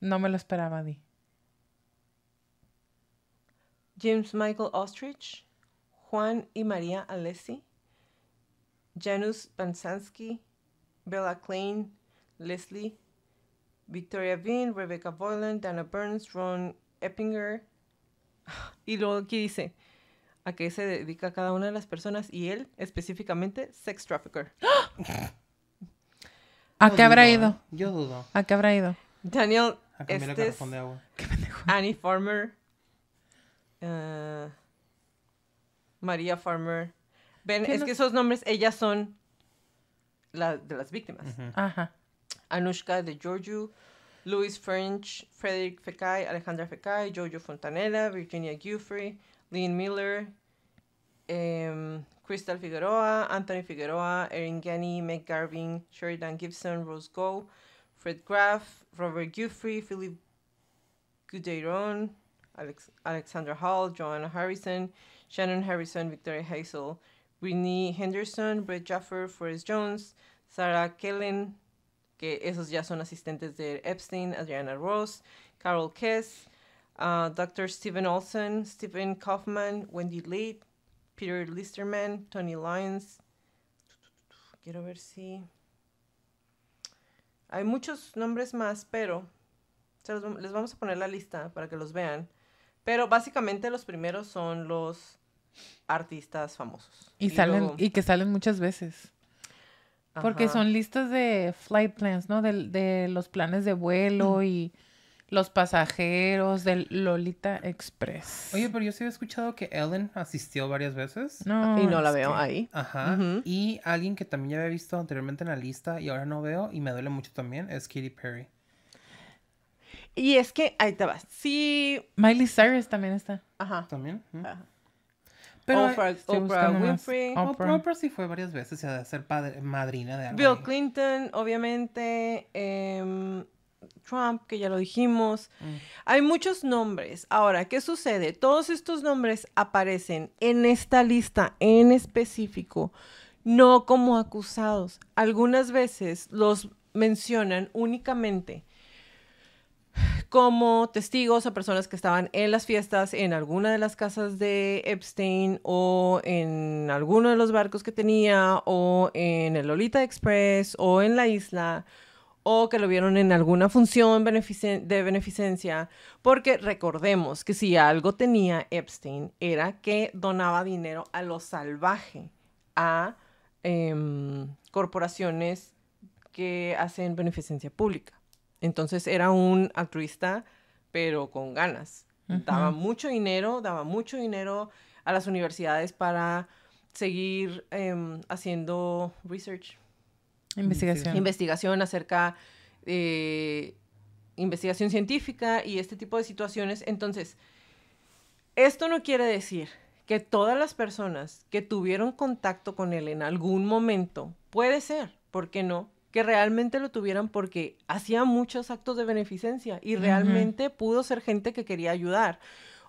B: No me lo esperaba, Di.
A: James Michael Ostrich, Juan y María Alessi, Janusz Pansansky, Bella Klein, Leslie, Victoria Bean, Rebecca Boylan, Dana Burns, Ron Eppinger. Y luego aquí dice a qué se dedica cada una de las personas y él específicamente sex trafficker.
B: ¿A qué habrá ido?
C: ¿eh? Yo dudo.
B: ¿A qué habrá ido?
A: Daniel
C: A cambiar el
A: Estes. Annie Farmer, eh, María Farmer. Ven,
B: ¿Qué
A: es
B: no-
A: que esos nombres, ellas son la, de las víctimas.
B: Ajá.
A: Anushka de Giorgio, Louis French, Frederick Fekay, Alejandra Fekay, Jojo Fontanella, Virginia Giuffre, Lynn Miller, em, Crystal Figueroa, Anthony Figueroa, Erin Gani, Meg Garvin, Sheridan Gibson, Rose Go, Fred Graff, Robert Giuffre, Philip Gudeiron, Alex- Alexandra Hall, Joanna Harrison, Shannon Harrison, Victoria Hazel, Whitney Henderson, Brett Jaffer, Forrest Jones, Sarah Kellen, que esos ya son asistentes de Epstein, Adriana Ross, Carol Kess, uh, Dr. Stephen Olson, Stephen Kaufman, Wendy Late, Peter Listerman, Tony Lyons. Quiero ver si... Hay muchos nombres más, pero les vamos a poner la lista para que los vean. Pero básicamente los primeros son los artistas famosos.
B: Y, salen,
A: luego-
B: y que salen muchas veces. Porque son listas de flight plans, ¿no? De, de los planes de vuelo y los pasajeros del Lolita Express.
C: Oye, pero yo sí he escuchado que Ellen asistió varias veces.
B: no,
A: Y no la veo
B: que-
A: ahí.
C: Ajá. Y alguien que también ya había visto anteriormente en la lista y ahora no veo y me duele mucho también es Katy Perry.
A: Y es que, ahí te vas. Sí,
B: Miley Cyrus también está.
A: ajá.
C: También. ¿Mm?
A: ajá.
C: Pero
A: Oprah, Oprah. Winfrey.
B: Oprah.
C: Oprah, Oprah sí fue varias veces a ser padre, madrina de algo.
A: Bill
C: ahí.
A: Clinton, obviamente. em, Trump, que ya lo dijimos.
C: Mm.
A: Hay muchos nombres. Ahora, ¿qué sucede? Todos estos nombres aparecen en esta lista en específico, no como acusados. Algunas veces los mencionan únicamente como testigos o personas que estaban en las fiestas en alguna de las casas de Epstein o en alguno de los barcos que tenía o en el Lolita Express o en la isla o que lo vieron en alguna función de beneficencia, porque recordemos que si algo tenía Epstein era que donaba dinero a lo salvaje, a em, corporaciones que hacen beneficencia pública. Entonces era un altruista, pero con ganas. Daba mucho dinero, daba mucho dinero a las universidades para seguir em, haciendo research,
B: Investigación.
A: investigación acerca de investigación científica y este tipo de situaciones. Entonces, esto no quiere decir que todas las personas que tuvieron contacto con él en algún momento, puede ser, ¿por qué no? Que realmente lo tuvieran porque hacía muchos actos de beneficencia y realmente pudo ser gente que quería ayudar.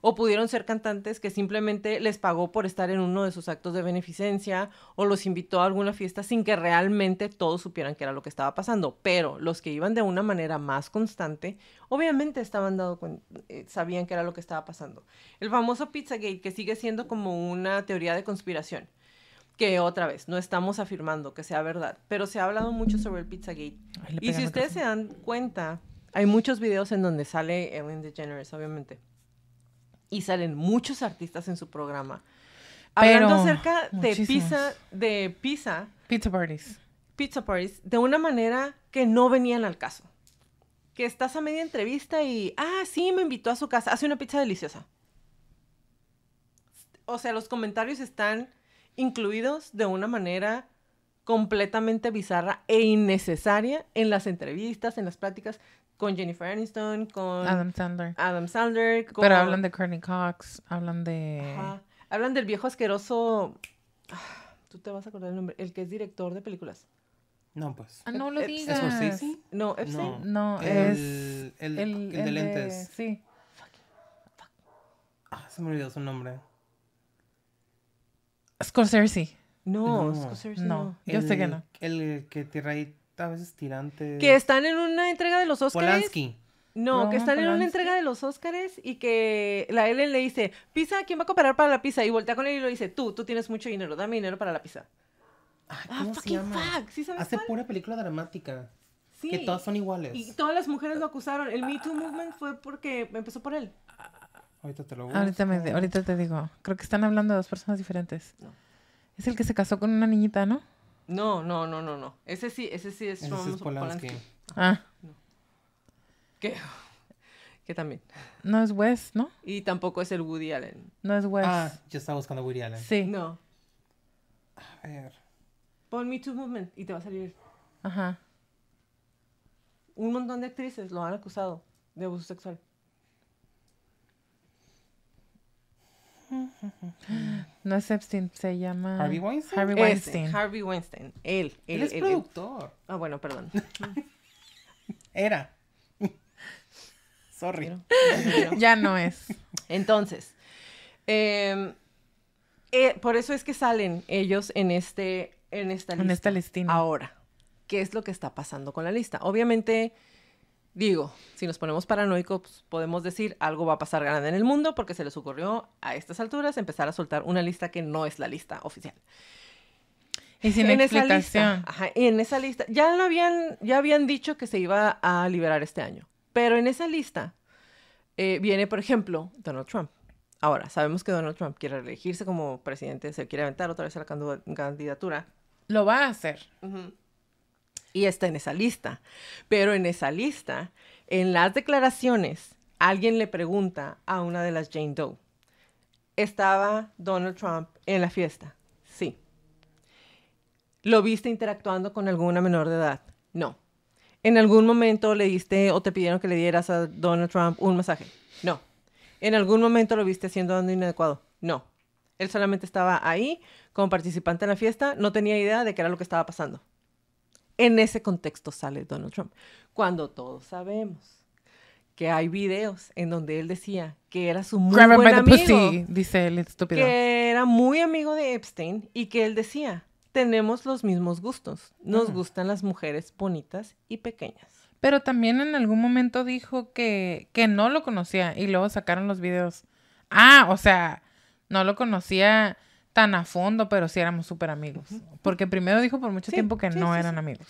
A: O pudieron ser cantantes que simplemente les pagó por estar en uno de sus actos de beneficencia o los invitó a alguna fiesta sin que realmente todos supieran qué era lo que estaba pasando. Pero los que iban de una manera más constante, obviamente estaban dado eh, sabían qué era lo que estaba pasando. El famoso Pizzagate, que sigue siendo como una teoría de conspiración, que otra vez, no estamos afirmando que sea verdad, pero se ha hablado mucho sobre el Pizzagate.
B: Ay,
A: Y si ustedes se dan cuenta, hay muchos videos en donde sale Ellen DeGeneres, obviamente. Y salen muchos artistas en su programa.
B: Pero
A: Hablando acerca de pizza, de pizza,
B: Pizza parties.
A: pizza parties, de una manera que no venían al caso. Que estás a media entrevista y, ah, sí, me invitó a su casa, hace una pizza deliciosa. O sea, los comentarios están incluidos de una manera completamente bizarra e innecesaria en las entrevistas, en las pláticas. con Jennifer Aniston, con
B: Adam Sandler.
A: Adam Sandler. con-
B: Pero hablan de Courtney Cox, hablan de...
A: Ajá. Hablan del viejo asqueroso. Ah, Tú te vas a acordar el nombre. El que es director de películas.
C: No, pues.
B: Ah, no lo
A: ¿Es
B: digas.
C: Scorsese?
A: No, Epstein.
B: No,
C: El-
B: es...
C: el-
B: el,
C: el de lentes.
B: Sí.
C: Ah, se me olvidó su nombre.
B: Scorsese.
A: No,
C: No,
A: Scorsese
B: no.
A: no.
B: Yo sé que no.
C: El que tira ahí a veces tirante.
A: Que están en una entrega de los Oscars.
C: Polanski.
A: No, que están en una entrega de los Oscars y que la Ellen le dice, pizza, ¿quién va a cooperar para la pizza? Y voltea con él y le dice, tú, tú tienes mucho dinero, dame dinero para la pizza.
C: Ay,
A: Ah,
C: ¿Cómo se
A: fucking
C: llama?
A: fuck, ¿sí sabes
C: Hace
A: cuál?
C: pura película dramática.
A: Sí.
C: Que todas son iguales.
A: Y todas las mujeres lo acusaron. El Me Too Movement fue porque empezó por él.
C: Ahorita te lo busco.
B: Ahorita, me, ahorita te digo. Creo que están hablando de dos personas diferentes.
A: No.
B: Es el que se casó con una niñita, ¿no?
A: No, no, no, no, no. Ese sí, ese sí es
C: Ese es Polanski.
B: Ah,
A: Que, que también.
B: no es Wes, ¿no?
A: Y tampoco es el Woody Allen.
B: No es Wes.
C: Ah, yo estaba buscando a Woody Allen.
B: sí.
A: No.
C: A ver.
A: Pon Me Too Movement y te va a salir.
B: Ajá.
A: Un montón de actrices lo han acusado de abuso sexual.
B: No es Epstein, se llama...
C: ¿Harvey Weinstein?
B: Harvey Weinstein.
A: Harvey Weinstein. Él.
C: Él
A: Él,
C: es
A: él,
C: productor.
A: Ah, bueno, perdón.
C: Era. Sorry.
A: Pero-
B: Ya no es.
A: Entonces, em, eh, por eso es que salen ellos en este en esta lista.
B: En esta listina.
A: Ahora, ¿qué es lo que está pasando con la lista? Obviamente, digo, si nos ponemos paranoicos, pues, podemos decir algo va a pasar grande en el mundo porque se les ocurrió a estas alturas empezar a soltar una lista que no es la lista oficial.
B: Y sin
A: en esa
B: explicación.
A: lista, ajá, en esa lista, ya lo habían, ya habían dicho que se iba a liberar este año, pero en esa lista eh, viene, por ejemplo, Donald Trump. Ahora, sabemos que Donald Trump quiere reelegirse como presidente, se quiere aventar otra vez a la candidatura.
B: Lo va a hacer.
A: Y está en esa lista. Pero en esa lista, en las declaraciones, alguien le pregunta a una de las Jane Doe, ¿estaba Donald Trump en la fiesta? Sí. ¿Lo viste interactuando con alguna menor de edad? No. ¿En algún momento le diste o te pidieron que le dieras a Donald Trump un masaje? No. ¿En algún momento lo viste haciendo algo inadecuado? No. Él solamente estaba ahí como participante en la fiesta, no tenía idea de qué era lo que estaba pasando. En ese contexto sale Donald Trump. Cuando todos sabemos que hay videos en donde él decía que era su muy
B: Grab
A: buen
B: by the
A: amigo,
B: pussy, dice el estúpido.
A: que era muy amigo de Epstein y que él decía, tenemos los mismos gustos, nos gustan las mujeres bonitas y pequeñas.
B: Pero también en algún momento dijo que, que no lo conocía y luego sacaron los videos. Ah, o sea, no lo conocía tan a fondo, pero sí éramos súper amigos. Porque primero dijo por mucho
A: Sí,
B: tiempo que
A: sí,
B: no
A: sí,
B: eran amigos.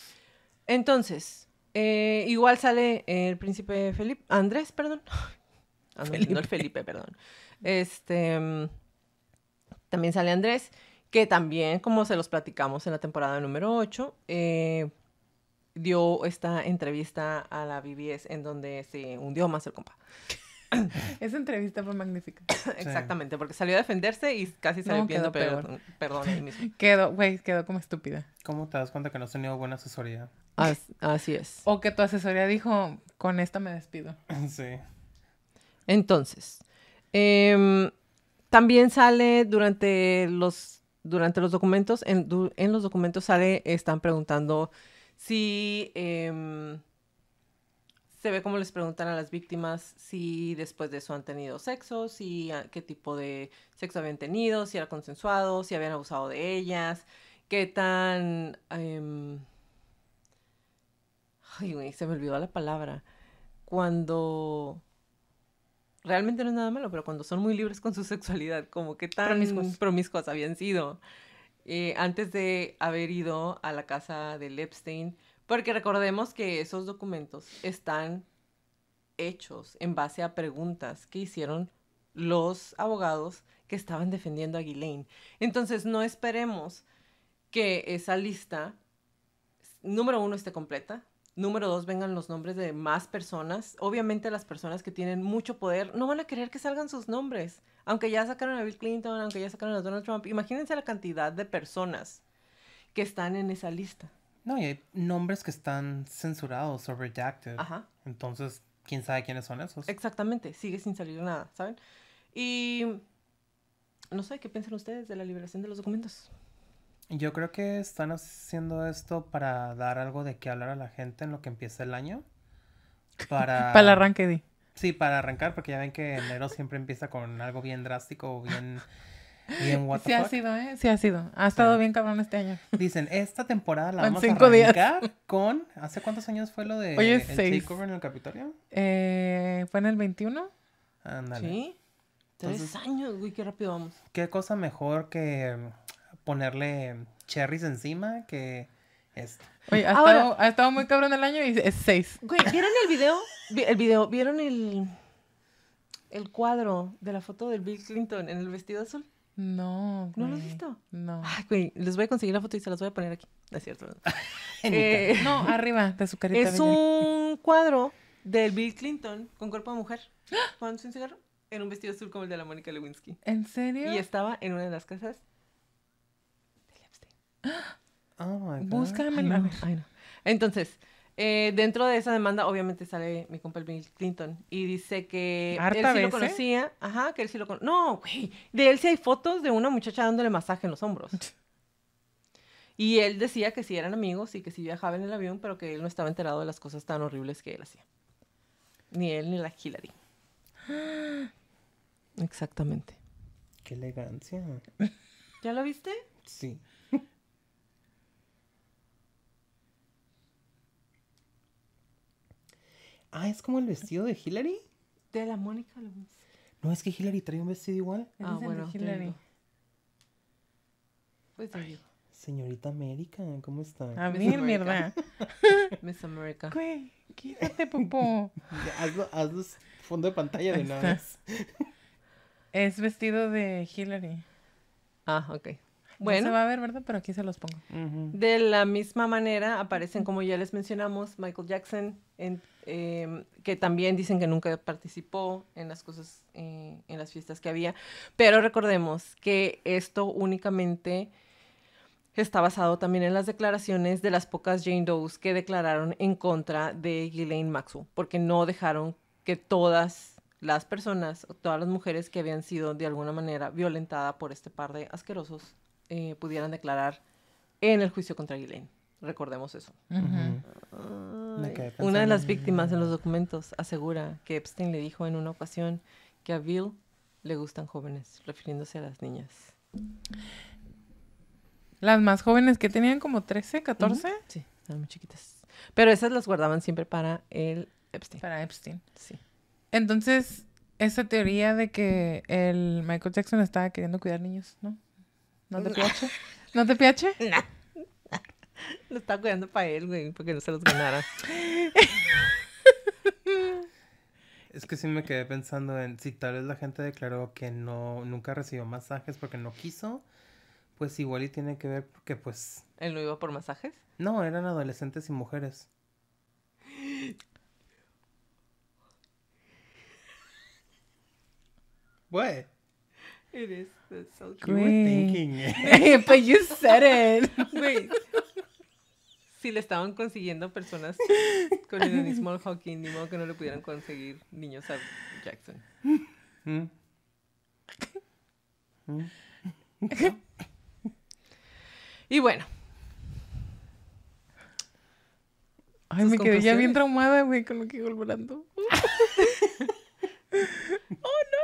A: Entonces, eh, igual sale el príncipe Felipe, Andrés, perdón. Ah, no, no el Felipe, perdón. Este, mm, también sale Andrés, que también, como se los platicamos en la temporada número 8, eh, dio esta entrevista a la BBS en donde se hundió más el compa.
B: Esa entrevista fue magnífica.
A: Exactamente, porque salió a defenderse y casi salió
B: No,
A: pidiendo
B: quedó
A: perdón, perdón ahí mismo.
B: Quedó, güey, quedó como estúpida.
C: ¿Cómo te das cuenta que no has tenido buena asesoría?
A: As- así es.
B: O que tu asesoría dijo, con esta me despido.
C: sí.
A: Entonces, em, también sale durante los, durante los documentos, en, en los documentos sale, están preguntando si em, se ve como les preguntan a las víctimas si después de eso han tenido sexo, si qué tipo de sexo habían tenido, si era consensuado, si habían abusado de ellas, qué tan... em, ay, güey, se me olvidó la palabra. Cuando realmente no es nada malo, pero cuando son muy libres con su sexualidad, como que tan
B: Promiscuos.
A: promiscuos, habían sido eh, antes de haber ido a la casa de Epstein, porque recordemos que esos documentos están hechos en base a preguntas que hicieron los abogados que estaban defendiendo a Ghislaine. Entonces, no esperemos que esa lista, número uno, esté completa. Número dos, vengan los nombres de más personas. Obviamente las personas que tienen mucho poder no van a querer que salgan sus nombres. Aunque ya sacaron a Bill Clinton, aunque ya sacaron a Donald Trump. Imagínense la cantidad de personas que están en esa lista.
C: No, y hay nombres que están censurados o redacted.
A: Ajá.
C: Entonces, ¿quién sabe quiénes son esos?
A: Exactamente, sigue sin salir nada, ¿saben? Y no sé, ¿qué piensan ustedes de la liberación de los documentos?
C: Yo creo que están haciendo esto para dar algo de qué hablar a la gente en lo que empieza el año. Para...
B: Para el arranque, di.
C: Sí, para arrancar, porque ya ven que enero siempre empieza con algo bien drástico o bien... Bien what the
B: Sí ha sido, ¿eh? Sí ha sido. Ha estado
C: Sí.
B: bien cabrón este año.
C: Dicen, esta temporada la vamos
B: cinco
C: a
B: días.
C: arrancar con... ¿Hace cuántos años fue lo de
B: Hoy es
C: el
B: seis.
C: takeover en el Capitolio?
B: Eh, ¿Fue en el 21?
C: Ándale.
A: Sí. Tres años, güey, qué rápido vamos.
C: ¿Qué cosa mejor que ponerle cherries encima que esto?
B: Oye, ha,
A: Ahora-
B: estado, ha estado muy cabrón el año y es 6.
A: Güey, ¿vieron el video? Vi- El video, ¿vieron el, el cuadro de la foto del Bill Clinton en el vestido azul?
B: No,
A: ¿No lo has visto?
B: No.
A: Ay, güey, les voy a conseguir la foto y se las voy a poner aquí. No es cierto. Eh,
B: No, arriba de su carita.
A: es
B: bella.
A: un cuadro del Bill Clinton con cuerpo de mujer, fumándose un cigarro, en un vestido azul como el de la Mónica Lewinsky.
B: ¿En serio?
A: Y estaba en una de las casas del Epstein.
C: Oh my God.
B: Búscame.
A: Ay, no. Entonces, eh, dentro de esa demanda, obviamente sale mi compa el Bill Clinton y dice que
B: ¿Harta
A: él sí lo
B: veces?
A: conocía. Ajá, que él sí lo conocía. No, güey. De él sí hay fotos de una muchacha dándole masaje en los hombros. Y él decía que sí eran amigos y que sí viajaba en el avión, pero que él no estaba enterado de las cosas tan horribles que él hacía. Ni él ni la Hillary. Exactamente.
C: Qué elegancia.
A: ¿Ya lo viste?
C: Sí. Ah, es como el vestido de Hillary.
A: De la Mónica Lewinsky.
C: No, es que Hillary trae un vestido igual.
A: Ah,
B: es el de
A: bueno,
B: Hillary.
A: Pues te digo.
C: Señorita América, ¿cómo está?
B: A ver, mierda.
A: Miss America.
B: Güey, quítate, popó.
C: Ya, hazlo, hazlo fondo de pantalla de
B: Ahí
C: una
B: está.
C: vez.
B: Es vestido de Hillary.
A: Ah, ok.
B: No
A: Bueno,
B: se va a ver, ¿verdad? Pero aquí se los pongo.
A: De la misma manera aparecen, como ya les mencionamos, Michael Jackson, en- em, que también dicen que nunca participó en las cosas, eh, en las fiestas que había. Pero recordemos que esto únicamente está basado también en las declaraciones de las pocas Jane Does que declararon en contra de Ghislaine Maxwell, porque no dejaron que todas las personas, todas las mujeres que habían sido de alguna manera violentadas por este par de asquerosos, eh, pudieran declarar en el juicio contra Ghislaine. Recordemos eso. Una de las víctimas en los documentos asegura que Epstein le dijo en una ocasión que a Bill le gustan jóvenes, refiriéndose a las niñas.
B: Las más jóvenes que tenían como 13, 14
A: Ujú. Sí, estaban muy chiquitas. Pero esas las guardaban siempre para el Epstein.
B: para Epstein.
A: Sí.
B: Entonces, esa teoría de que el Michael Jackson estaba queriendo cuidar niños, ¿no? ¿No te piache? ¿No te piache?
A: Lo estaba cuidando para él, güey, porque no se los ganara.
C: Es que sí me quedé pensando en si tal vez la gente declaró que no nunca recibió masajes porque no quiso, pues igual y tiene que ver porque pues
A: ¿Él no iba por masajes?
C: no, eran adolescentes y mujeres. What?
A: It is. That's so
C: You were thinking it.
B: But you said it.
A: Si le estaban consiguiendo personas con el Small Hawking, ni modo que no le pudieran conseguir niños a Jackson.
C: Mm. Mm.
A: Y bueno,
B: Ay, me quedé ya bien traumada, güey, con lo que iba hablando.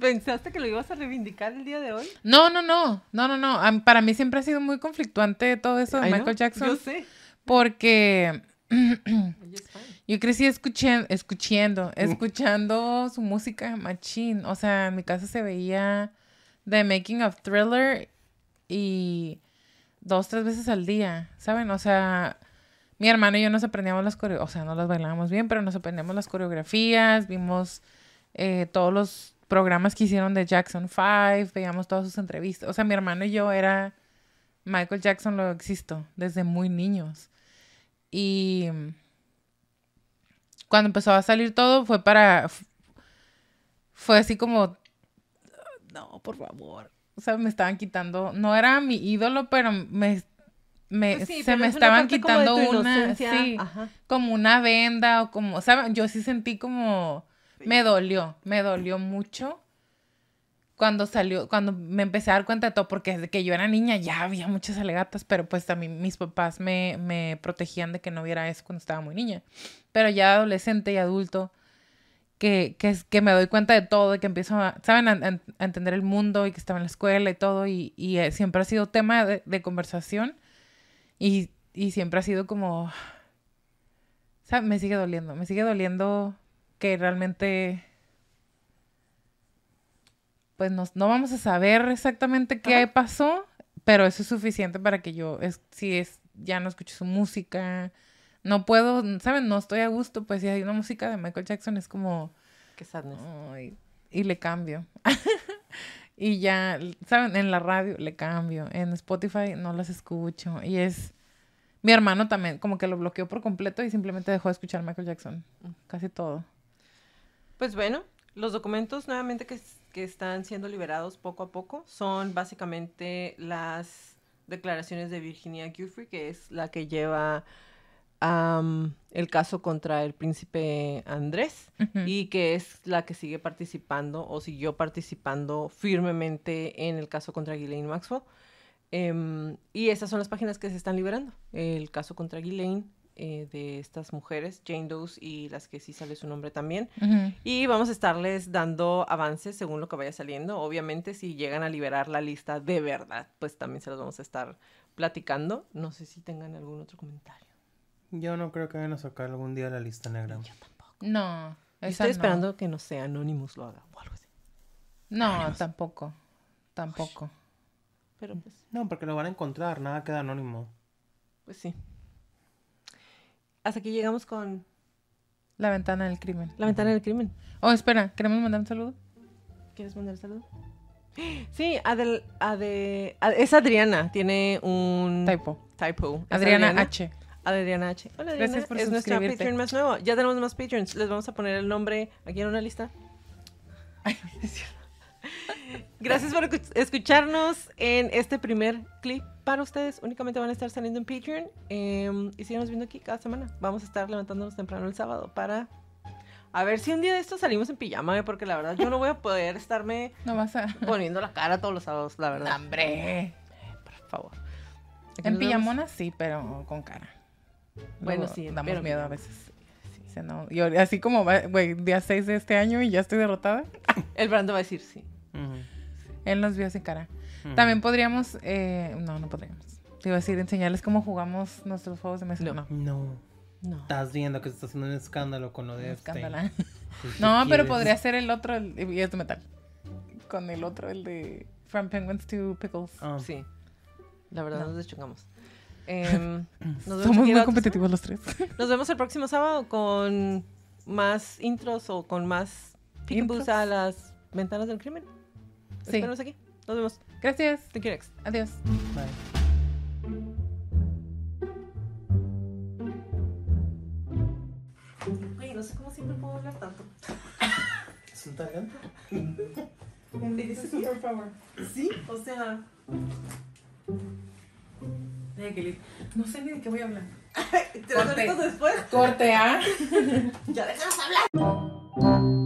A: ¿pensaste que lo ibas a reivindicar el día de hoy?
B: No, no, no, no, no, no. Para mí siempre ha sido muy conflictuante todo eso de
A: Ay, ¿no?
B: Michael Jackson.
A: Yo sé.
B: Porque yo crecí escuchando, escuchando su música machín. O sea, en mi casa se veía The Making of Thriller y dos, tres veces al día, ¿saben? O sea, mi hermano y yo nos aprendíamos las coreografías, o sea, no las bailábamos bien, pero nos aprendíamos las coreografías, vimos eh, todos los programas que hicieron de Jackson 5, veíamos todas sus entrevistas. O sea, mi hermano y yo era Michael Jackson lo existo desde muy niños. Y cuando empezó a salir todo fue para fue así como no, por favor. O sea, me estaban quitando, no era mi ídolo, pero me me,
A: Pues sí,
B: se
A: pero
B: me
A: es
B: estaban
A: como
B: quitando una, sí,
A: ajá.
B: como una venda o como, ¿saben? Yo sí sentí como, me dolió, me dolió mucho cuando salió, cuando me empecé a dar cuenta de todo, porque desde que yo era niña ya había muchas alegatas, pero pues también mis papás me, me protegían de que no viera eso cuando estaba muy niña. Pero ya adolescente y adulto, que, que, que me doy cuenta de todo y que empiezo a, ¿saben? A, entender el mundo y que estaba en la escuela y todo, y, y eh, siempre ha sido tema de, conversación y, y siempre ha sido como. Me sigue doliendo, me sigue doliendo que realmente pues no, no vamos a saber exactamente qué
A: Ajá.
B: pasó, pero eso es suficiente para que yo, es, si es, ya no escucho su música, no puedo, ¿saben? No estoy a gusto, pues si hay una música de Michael Jackson es como,
A: Qué sadness.
B: y le cambio. y ya, ¿saben? En la radio le cambio, en Spotify no las escucho, y es... Mi hermano también como que lo bloqueó por completo y simplemente dejó de escuchar Michael Jackson. Casi todo.
A: Pues bueno, los documentos nuevamente que, están siendo liberados poco a poco son básicamente las declaraciones de Virginia Giuffre, que es la que lleva am, el caso contra el príncipe Andrés y que es la que sigue participando o siguió participando firmemente en el caso contra Ghislaine Maxwell. Em, y esas son las páginas que se están liberando. El caso contra Ghislaine eh, de estas mujeres, Jane Doe y las que sí sale su nombre también. Y vamos a estarles dando avances según lo que vaya saliendo. Obviamente, si llegan a liberar la lista de verdad, pues también se los vamos a estar platicando. No sé si tengan algún otro comentario.
C: Yo no creo que vayan a sacar algún día la lista negra.
A: Yo tampoco.
B: No.
A: Estoy
B: no.
A: esperando que no sea Anonymous lo haga o algo así.
B: No, tampoco. Tampoco.
A: Pero pues,
C: No, porque lo van a encontrar, nada queda anónimo.
A: pues sí. Hasta aquí llegamos con
B: La ventana del crimen.
A: la ventana del crimen.
B: Oh, espera, ¿queremos mandar un saludo?
A: ¿Quieres mandar saludo? Sí, Adel, Ade- Ad- es Adriana. Tiene un
B: Typo.
A: typo. Es
B: Adriana, H.
A: Adriana H. Hola, Adriana.
B: Gracias por
A: es nuestra. Patreon más nuevo. Ya tenemos más Patreons. Les vamos a poner el nombre aquí en una lista. Gracias por escu- escucharnos en este primer clip para ustedes. Únicamente van a estar saliendo en Patreon. eh, y síganos viendo aquí cada semana. Vamos a estar levantándonos temprano el sábado para... A ver si un día de estos salimos en pijama, eh, porque la verdad yo no voy a poder estarme
B: No vas a...
A: poniendo la cara todos los sábados, la verdad.
B: ¡Hombre!
A: Por favor.
B: En pijamona sí, pero con cara.
A: Bueno,
B: Luego
A: sí,
B: Damos
A: pero
B: miedo a veces. Sí, no. Y ahora- así como, güey, día 6 de este año y ya estoy derrotada.
A: El Brando va a decir sí.
C: Ujú.
B: Él nos vio sin cara. También podríamos... eh, no, no podríamos. Te iba a decir, enseñarles cómo jugamos nuestros juegos de mesa.
A: No.
B: no.
C: No.
A: No.
C: Estás viendo que se está haciendo un escándalo con lo de este.
B: Escándala.
C: Pues,
B: No,
C: ¿qué
B: pero podría ser el otro, el, y es de metal. Con el otro, el de From Penguins to Pickles.
C: Ah,
A: Sí. La verdad
B: No.
A: nos deschongamos. Em, nos vemos
B: Somos muy competitivos los tres.
A: Nos vemos el próximo sábado con más intros o con más
B: Intros.
A: a las ventanas del crimen.
B: Sí.
A: Espérenos aquí. Nos vemos.
B: Gracias.
A: Thank you next.
B: Adiós.
C: bye.
A: No sé cómo siempre puedo hablar tanto.
C: ¿Es un talento?
A: Sí, o sea.
B: No sé ni de qué voy a hablar. Corte.
A: minutos después.
B: Corte A.
A: Ya déjanos hablar.